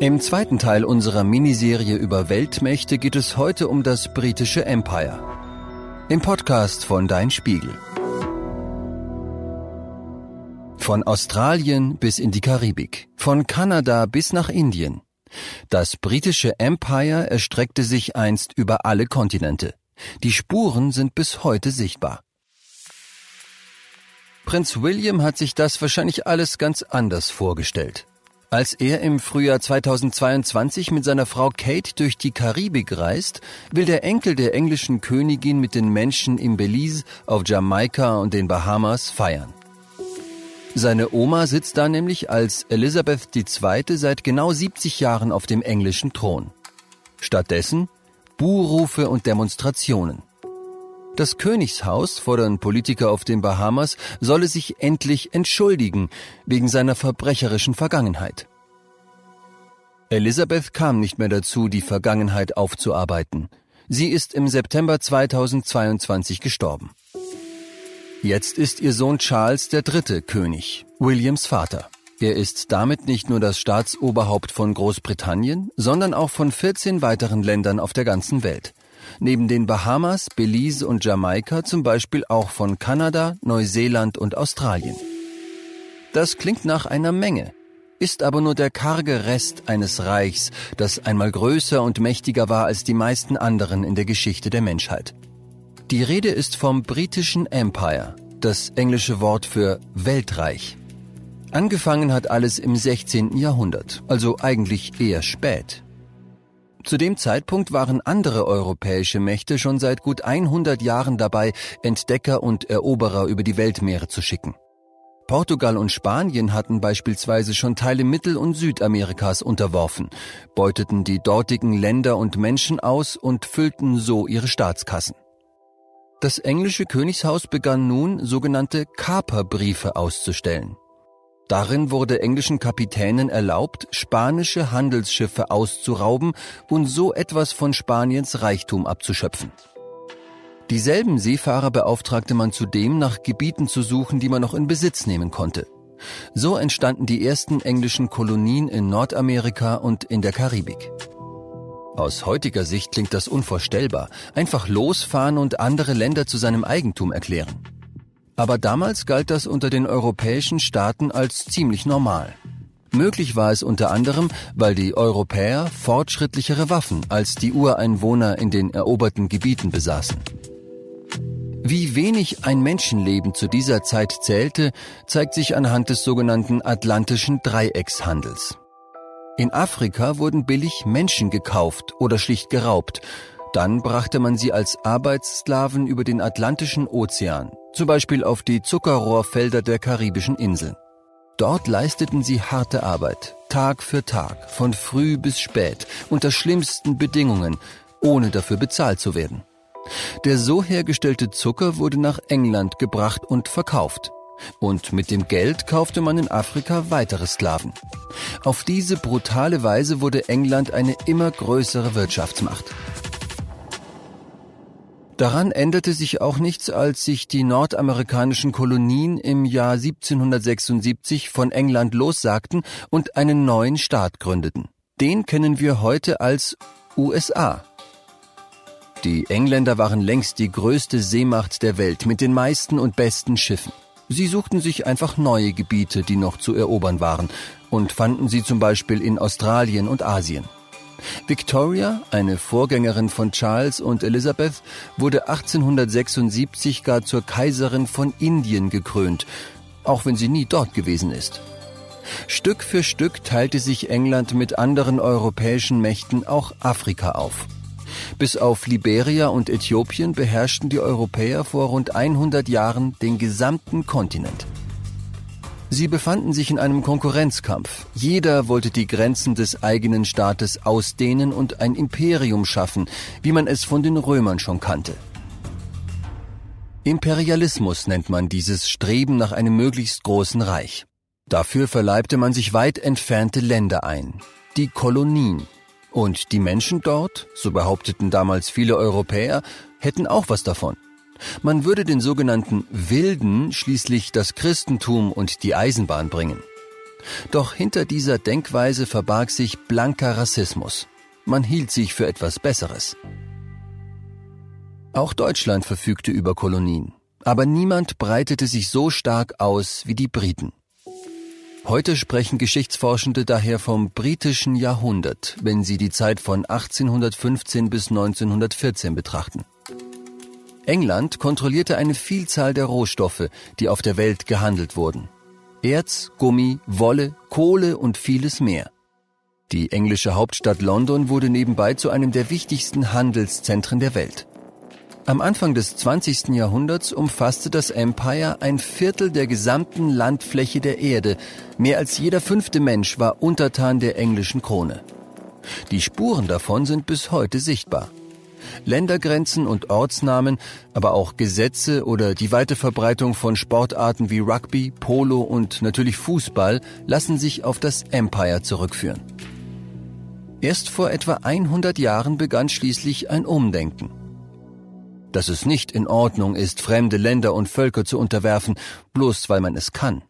Im zweiten Teil unserer Miniserie über Weltmächte geht es heute um das britische Empire. Im Podcast von Dein Spiegel. Von Australien bis in die Karibik, von Kanada bis nach Indien. Das britische Empire erstreckte sich einst über alle Kontinente. Die Spuren sind bis heute sichtbar. Prinz William hat sich das wahrscheinlich alles ganz anders vorgestellt. Als er im Frühjahr 2022 mit seiner Frau Kate durch die Karibik reist, will der Enkel der englischen Königin mit den Menschen im Belize, auf Jamaika und den Bahamas feiern. Seine Oma sitzt da nämlich als Elisabeth II. seit genau 70 Jahren auf dem englischen Thron. Stattdessen Buhrufe und Demonstrationen. Das Königshaus, fordern Politiker auf den Bahamas, solle sich endlich entschuldigen wegen seiner verbrecherischen Vergangenheit. Elisabeth kam nicht mehr dazu, die Vergangenheit aufzuarbeiten. Sie ist im September 2022 gestorben. Jetzt ist ihr Sohn Charles dritte König, Williams Vater. Er ist damit nicht nur das Staatsoberhaupt von Großbritannien, sondern auch von 14 weiteren Ländern auf der ganzen Welt. Neben den Bahamas, Belize und Jamaika zum Beispiel auch von Kanada, Neuseeland und Australien. Das klingt nach einer Menge, ist aber nur der karge Rest eines Reichs, das einmal größer und mächtiger war als die meisten anderen in der Geschichte der Menschheit. Die Rede ist vom britischen Empire, das englische Wort für Weltreich. Angefangen hat alles im 16. Jahrhundert, also eigentlich eher spät. Zu dem Zeitpunkt waren andere europäische Mächte schon seit gut 100 Jahren dabei, Entdecker und Eroberer über die Weltmeere zu schicken. Portugal und Spanien hatten beispielsweise schon Teile Mittel- und Südamerikas unterworfen, beuteten die dortigen Länder und Menschen aus und füllten so ihre Staatskassen. Das englische Königshaus begann nun sogenannte Kaperbriefe auszustellen. Darin wurde englischen Kapitänen erlaubt, spanische Handelsschiffe auszurauben und so etwas von Spaniens Reichtum abzuschöpfen. Dieselben Seefahrer beauftragte man zudem, nach Gebieten zu suchen, die man noch in Besitz nehmen konnte. So entstanden die ersten englischen Kolonien in Nordamerika und in der Karibik. Aus heutiger Sicht klingt das unvorstellbar. Einfach losfahren und andere Länder zu seinem Eigentum erklären. Aber damals galt das unter den europäischen Staaten als ziemlich normal. Möglich war es unter anderem, weil die Europäer fortschrittlichere Waffen als die Ureinwohner in den eroberten Gebieten besaßen. Wie wenig ein Menschenleben zu dieser Zeit zählte, zeigt sich anhand des sogenannten Atlantischen Dreieckshandels. In Afrika wurden billig Menschen gekauft oder schlicht geraubt, dann brachte man sie als Arbeitssklaven über den Atlantischen Ozean, zum Beispiel auf die Zuckerrohrfelder der karibischen Inseln. Dort leisteten sie harte Arbeit, Tag für Tag, von früh bis spät, unter schlimmsten Bedingungen, ohne dafür bezahlt zu werden. Der so hergestellte Zucker wurde nach England gebracht und verkauft. Und mit dem Geld kaufte man in Afrika weitere Sklaven. Auf diese brutale Weise wurde England eine immer größere Wirtschaftsmacht. Daran änderte sich auch nichts, als sich die nordamerikanischen Kolonien im Jahr 1776 von England lossagten und einen neuen Staat gründeten. Den kennen wir heute als USA. Die Engländer waren längst die größte Seemacht der Welt mit den meisten und besten Schiffen. Sie suchten sich einfach neue Gebiete, die noch zu erobern waren, und fanden sie zum Beispiel in Australien und Asien. Victoria, eine Vorgängerin von Charles und Elizabeth, wurde 1876 gar zur Kaiserin von Indien gekrönt, auch wenn sie nie dort gewesen ist. Stück für Stück teilte sich England mit anderen europäischen Mächten auch Afrika auf. Bis auf Liberia und Äthiopien beherrschten die Europäer vor rund 100 Jahren den gesamten Kontinent. Sie befanden sich in einem Konkurrenzkampf. Jeder wollte die Grenzen des eigenen Staates ausdehnen und ein Imperium schaffen, wie man es von den Römern schon kannte. Imperialismus nennt man dieses Streben nach einem möglichst großen Reich. Dafür verleibte man sich weit entfernte Länder ein, die Kolonien. Und die Menschen dort, so behaupteten damals viele Europäer, hätten auch was davon. Man würde den sogenannten Wilden schließlich das Christentum und die Eisenbahn bringen. Doch hinter dieser Denkweise verbarg sich blanker Rassismus. Man hielt sich für etwas Besseres. Auch Deutschland verfügte über Kolonien, aber niemand breitete sich so stark aus wie die Briten. Heute sprechen Geschichtsforschende daher vom britischen Jahrhundert, wenn sie die Zeit von 1815 bis 1914 betrachten. England kontrollierte eine Vielzahl der Rohstoffe, die auf der Welt gehandelt wurden. Erz, Gummi, Wolle, Kohle und vieles mehr. Die englische Hauptstadt London wurde nebenbei zu einem der wichtigsten Handelszentren der Welt. Am Anfang des 20. Jahrhunderts umfasste das Empire ein Viertel der gesamten Landfläche der Erde. Mehr als jeder fünfte Mensch war untertan der englischen Krone. Die Spuren davon sind bis heute sichtbar. Ländergrenzen und Ortsnamen, aber auch Gesetze oder die weite Verbreitung von Sportarten wie Rugby, Polo und natürlich Fußball lassen sich auf das Empire zurückführen. Erst vor etwa 100 Jahren begann schließlich ein Umdenken dass es nicht in Ordnung ist, fremde Länder und Völker zu unterwerfen, bloß weil man es kann.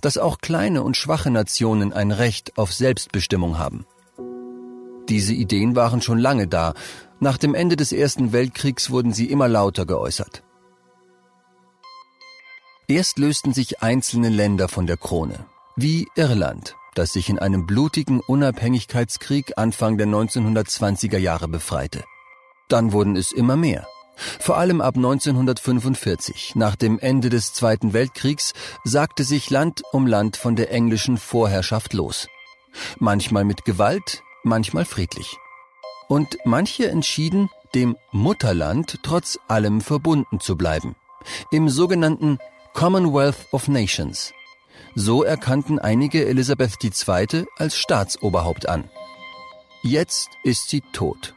Dass auch kleine und schwache Nationen ein Recht auf Selbstbestimmung haben. Diese Ideen waren schon lange da. Nach dem Ende des Ersten Weltkriegs wurden sie immer lauter geäußert. Erst lösten sich einzelne Länder von der Krone, wie Irland, das sich in einem blutigen Unabhängigkeitskrieg Anfang der 1920er Jahre befreite. Dann wurden es immer mehr. Vor allem ab 1945, nach dem Ende des Zweiten Weltkriegs, sagte sich Land um Land von der englischen Vorherrschaft los. Manchmal mit Gewalt, manchmal friedlich. Und manche entschieden, dem Mutterland trotz allem verbunden zu bleiben. Im sogenannten Commonwealth of Nations. So erkannten einige Elisabeth II. als Staatsoberhaupt an. Jetzt ist sie tot.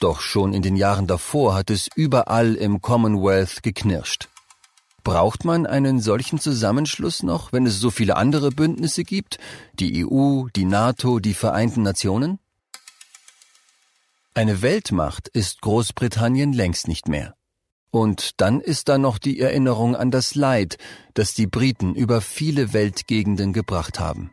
Doch schon in den Jahren davor hat es überall im Commonwealth geknirscht. Braucht man einen solchen Zusammenschluss noch, wenn es so viele andere Bündnisse gibt? Die EU, die NATO, die Vereinten Nationen? Eine Weltmacht ist Großbritannien längst nicht mehr. Und dann ist da noch die Erinnerung an das Leid, das die Briten über viele Weltgegenden gebracht haben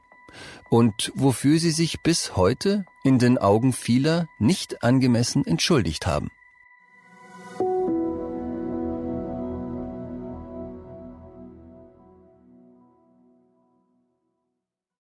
und wofür sie sich bis heute in den Augen vieler nicht angemessen entschuldigt haben.